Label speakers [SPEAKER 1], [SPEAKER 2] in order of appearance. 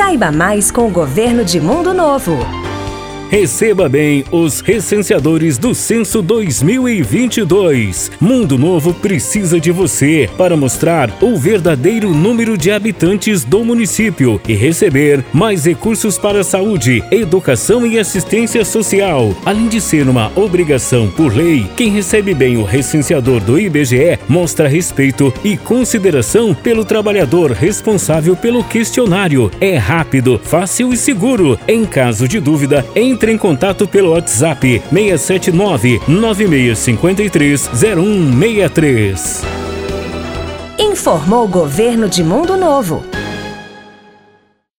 [SPEAKER 1] Saiba mais com o governo de Mundo Novo.
[SPEAKER 2] Receba bem os recenseadores do Censo 2022. Mundo Novo precisa de você para mostrar o verdadeiro número de habitantes do município e receber mais recursos para saúde, educação e assistência social. Além de ser uma obrigação por lei, quem recebe bem o recenseador do IBGE mostra respeito e consideração pelo trabalhador responsável pelo questionário. É rápido, fácil e seguro. Em caso de dúvida, entre entre em contato pelo WhatsApp 679 9653 0163.
[SPEAKER 1] Informou o Governo de Mundo Novo.